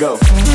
Make